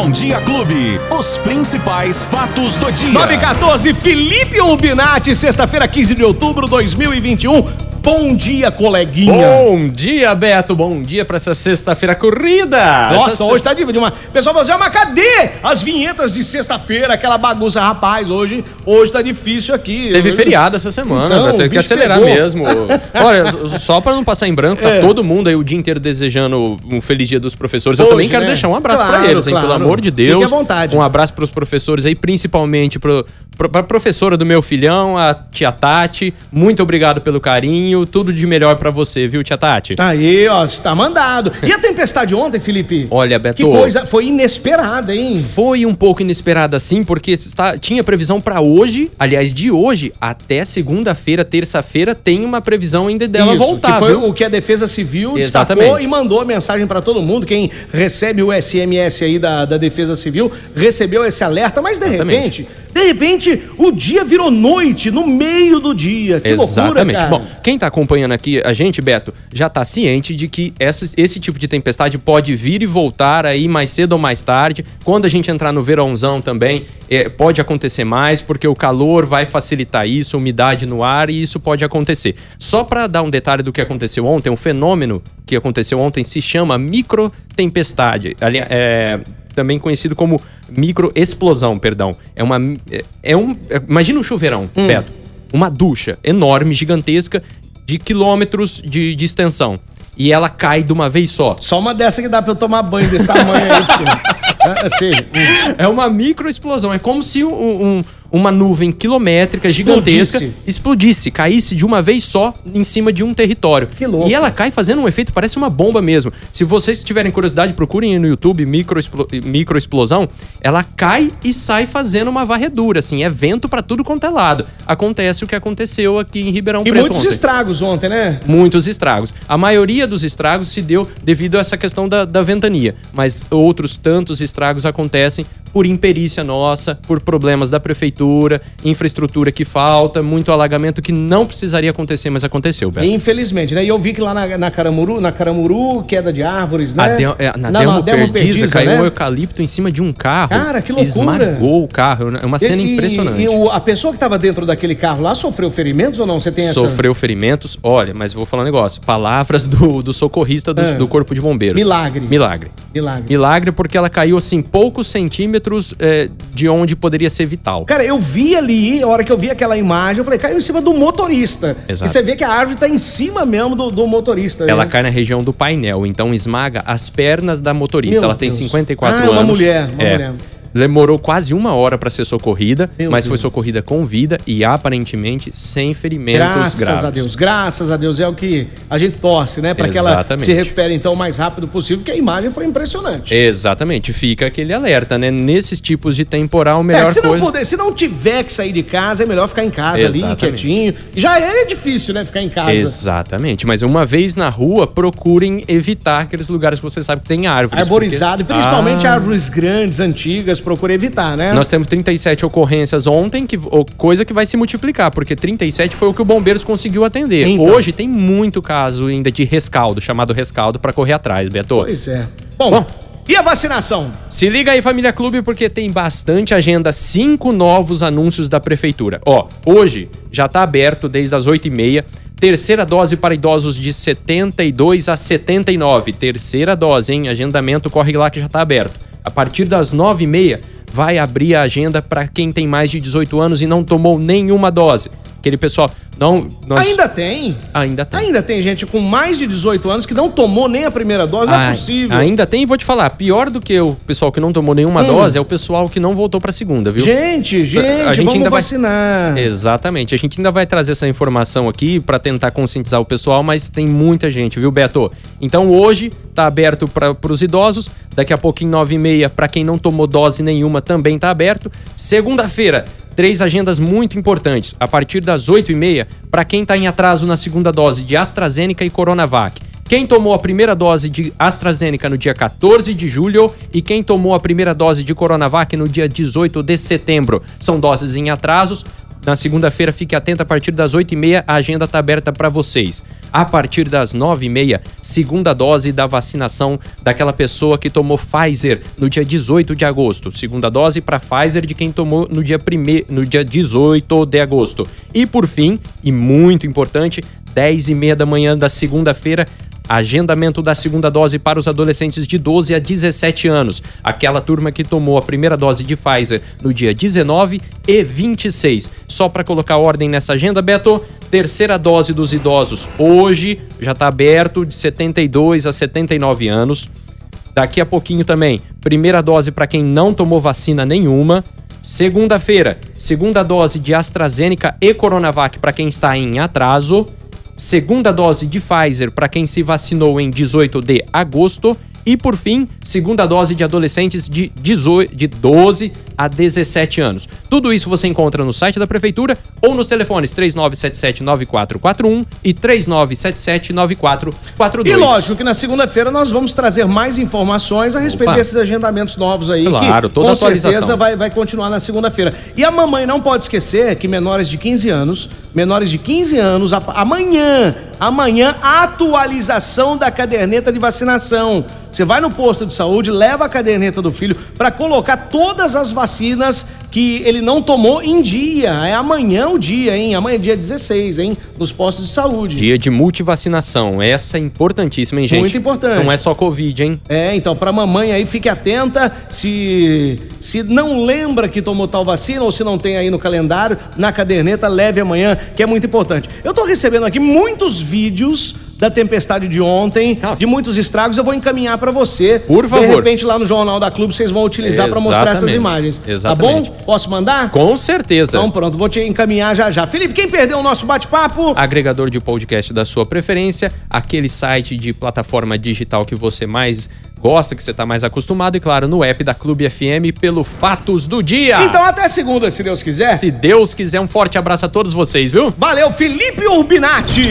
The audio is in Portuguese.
Bom Dia Clube. Os principais fatos do dia. 9 e 14, Felipe Urbinati, sexta-feira, 15 de outubro de 2021. Bom dia, coleguinha. Bom dia, Beto. Bom dia pra essa sexta-feira corrida. Nossa, Essa hoje tá de uma. Pessoal, você, mas cadê as vinhetas de sexta-feira, aquela bagunça? Rapaz, hoje, hoje tá difícil aqui. Teve feriado essa semana, Então, Beto. O que acelerar pegou. mesmo. Olha, só pra não passar em branco, tá É. todo mundo aí o dia inteiro desejando um feliz dia dos professores. Eu Hoje, também quero né? deixar um abraço Claro, pra eles, hein? claro. Pelo amor de Fique Deus. à vontade. Um abraço pros professores aí, principalmente pro, pra professora do meu filhão, a tia Tati. Muito obrigado pelo carinho. Tudo de melhor pra você, viu, tia Tati? Tá aí, ó, está mandado. E a tempestade ontem, Felipe? Olha, Beto. Que coisa, foi inesperada, hein? Foi um pouco inesperada sim, porque está, tinha previsão pra hoje, aliás, de hoje até segunda-feira, terça-feira, tem uma previsão ainda dela Isso, voltar, que foi viu? o que a Defesa Civil Exatamente. destacou e mandou a mensagem para todo mundo. Quem recebe o SMS aí da, da Defesa Civil recebeu esse alerta, mas de Exatamente. repente, de repente, o dia virou noite, no meio do dia. Que Exatamente. loucura. Bom, quem tá acompanhando aqui a gente, Beto, já tá ciente de que essa- esse tipo de tempestade pode vir e voltar aí mais cedo ou mais tarde. Quando a gente entrar no verãozão também, é, pode acontecer mais, porque o calor vai facilitar isso, umidade no ar, e isso pode acontecer. Só para dar um detalhe do que aconteceu ontem, um fenômeno que aconteceu ontem se chama microtempestade. Ali, é, também conhecido como microexplosão, perdão. É uma. É, é um. é- imagina um chuveirão, Beto. Uma ducha enorme, gigantesca, de quilômetros de, de extensão. E ela cai de uma vez só. Só uma dessa que dá pra eu tomar banho desse tamanho aí. Porque, é, assim, É uma microexplosão. É como se um- um- uma nuvem quilométrica, gigantesca, Explodisse. explodisse, caísse de uma vez só em cima de um território. Que louco. E ela cai fazendo um efeito, parece uma bomba mesmo. Se vocês tiverem curiosidade, procurem aí no YouTube microexplo- microexplosão. Ela cai e sai fazendo uma varredura, assim. É vento pra tudo quanto é lado. Acontece o que aconteceu aqui em Ribeirão e Preto muitos ontem estragos ontem, né? muitos estragos. A maioria dos estragos se deu devido a essa questão da, da ventania, mas outros tantos estragos acontecem por imperícia nossa, por problemas da prefeitura, infraestrutura que falta, muito alagamento que não precisaria acontecer, mas aconteceu, Beto. Infelizmente, né? E eu vi que lá na, na Caramuru, na Caramuru, queda de árvores, né? É, na, na Delmo Perdiza, caiu né? um eucalipto em cima de um carro. Cara, que loucura. Esmagou o carro. É uma cena E- impressionante. E, o- a pessoa que estava dentro daquele carro lá sofreu ferimentos ou não? Você tem essa... Sofreu ferimentos. Olha, mas vou falar um negócio. Palavras do, do socorrista do, É. do Corpo de Bombeiros. Milagre. Milagre. Milagre. Milagre porque ela caiu assim poucos centímetros é, de onde poderia ser vital. Cara, eu vi ali, a hora que eu vi aquela imagem, eu falei, caiu em cima do motorista. Exato. E você vê que a árvore tá em cima mesmo do, do motorista. Ela né? cai na região do painel, então esmaga as pernas da motorista. Meu ela tem Deus. 54 Ah, anos. uma mulher, uma É. mulher. Demorou quase uma hora para ser socorrida, Meu mas foi Deus. socorrida com vida e aparentemente sem ferimentos Graças graves. a Deus, graças a Deus. É o que a gente torce, né? Pra que ela se recupere então o mais rápido possível, porque a imagem foi impressionante. Exatamente, fica aquele alerta, né? Nesses tipos de temporal, melhor É, se não, coisa. puder, se não tiver que sair de casa, é melhor ficar em casa ali, Exatamente. quietinho. Já é difícil, né? Ficar em casa. Exatamente, mas uma vez na rua, procurem evitar aqueles lugares que você sabe que tem árvores. Arborizado, porque- principalmente Ah. árvores grandes, antigas, procura evitar, né? Nós temos 37 ocorrências ontem, que, coisa que vai se multiplicar, porque 37 foi o que o Bombeiros conseguiu atender. Então. Hoje tem muito caso ainda de rescaldo, chamado rescaldo, para correr atrás, Beto. Pois é. Bom, Bom. e a vacinação? Se liga aí, Família Clube, porque tem bastante agenda, cinco novos anúncios da Prefeitura. Ó, hoje já tá aberto desde as 8h30. Terceira dose para idosos de 72 a 79. Terceira dose, hein? Agendamento corre lá que já tá aberto. A partir das 9h30 vai abrir a agenda para quem tem mais de 18 anos e não tomou nenhuma dose. Aquele pessoal, não. Nós... Ainda tem. Ainda tem. Ainda tem gente com mais de 18 anos que não tomou nem a primeira dose. Não é possível. Ainda tem, e vou te falar, pior do que o pessoal que não tomou nenhuma Hum. dose é o pessoal que não voltou pra segunda, viu? Gente, gente, A gente vamos ainda vai- vacinar. Exatamente. A gente ainda vai trazer essa informação aqui pra tentar conscientizar o pessoal, mas tem muita gente, viu, Beto? Então hoje tá aberto para os idosos, daqui a pouquinho, 9 e meia, para quem não tomou dose nenhuma, também tá aberto. Segunda-feira, três agendas muito importantes. A partir das 8 e meia, para quem tá em atraso na segunda dose de AstraZeneca e Coronavac. Quem tomou a primeira dose de AstraZeneca no dia 14 de julho e quem tomou a primeira dose de Coronavac no dia 18 de setembro. São doses em atrasos. Na segunda-feira, fique atento a partir das 8h30, a agenda está aberta para vocês. A partir das 9h30, segunda dose da vacinação daquela pessoa que tomou Pfizer no dia 18 de agosto. Segunda dose para Pfizer de quem tomou no dia, prime... no dia 18 de agosto. E por fim, e muito importante, 10h30 da manhã da segunda-feira, agendamento da segunda dose para os adolescentes de 12 a 17 anos, aquela turma que tomou a primeira dose de Pfizer no dia 19 e 26. Só para colocar ordem nessa agenda, Beto, terceira dose dos idosos hoje já está aberto de 72 a 79 anos. Daqui a pouquinho também, primeira dose para quem não tomou vacina nenhuma. Segunda-feira, segunda dose de AstraZeneca e Coronavac para quem está em atraso segunda dose de Pfizer para quem se vacinou em 18 de agosto e, por fim, segunda dose de adolescentes de, 18, de 12 a 17 anos. Tudo isso você encontra no site da Prefeitura ou nos telefones 3977-9441 e 3977-9442. E lógico que na segunda-feira nós vamos trazer mais informações a respeito Opa. desses agendamentos novos aí. Claro, que, toda com atualização. certeza vai, vai continuar na segunda-feira. E a mamãe não pode esquecer que menores de 15 anos, menores de 15 anos, amanhã, amanhã, atualização da caderneta de vacinação. Você vai no posto de saúde, leva a caderneta do filho para colocar todas as vacinas que ele não tomou em dia. É amanhã o dia, hein? Amanhã é dia 16, hein? Nos postos de saúde. Dia de multivacinação. Essa é importantíssima, hein, gente? Muito importante. Não é só Covid, hein? É, então, pra mamãe aí, fique atenta. Se, se não lembra que tomou tal vacina ou se não tem aí no calendário, na caderneta, leve amanhã, que é muito importante. Eu tô recebendo aqui muitos vídeos da tempestade de ontem, ah. de muitos estragos, eu vou encaminhar para você. Por favor. De repente lá no Jornal da Clube vocês vão utilizar para mostrar essas imagens. Exatamente. Tá bom? Posso mandar? Com certeza. Então pronto, vou te encaminhar já já. Felipe, quem perdeu o nosso bate-papo? Agregador de podcast da sua preferência, aquele site de plataforma digital que você mais gosta, que você está mais acostumado, e claro, no app da Clube FM pelo Fatos do Dia. Então até segunda, se Deus quiser. Se Deus quiser, um forte abraço a todos vocês, viu? Valeu, Felipe Urbinati.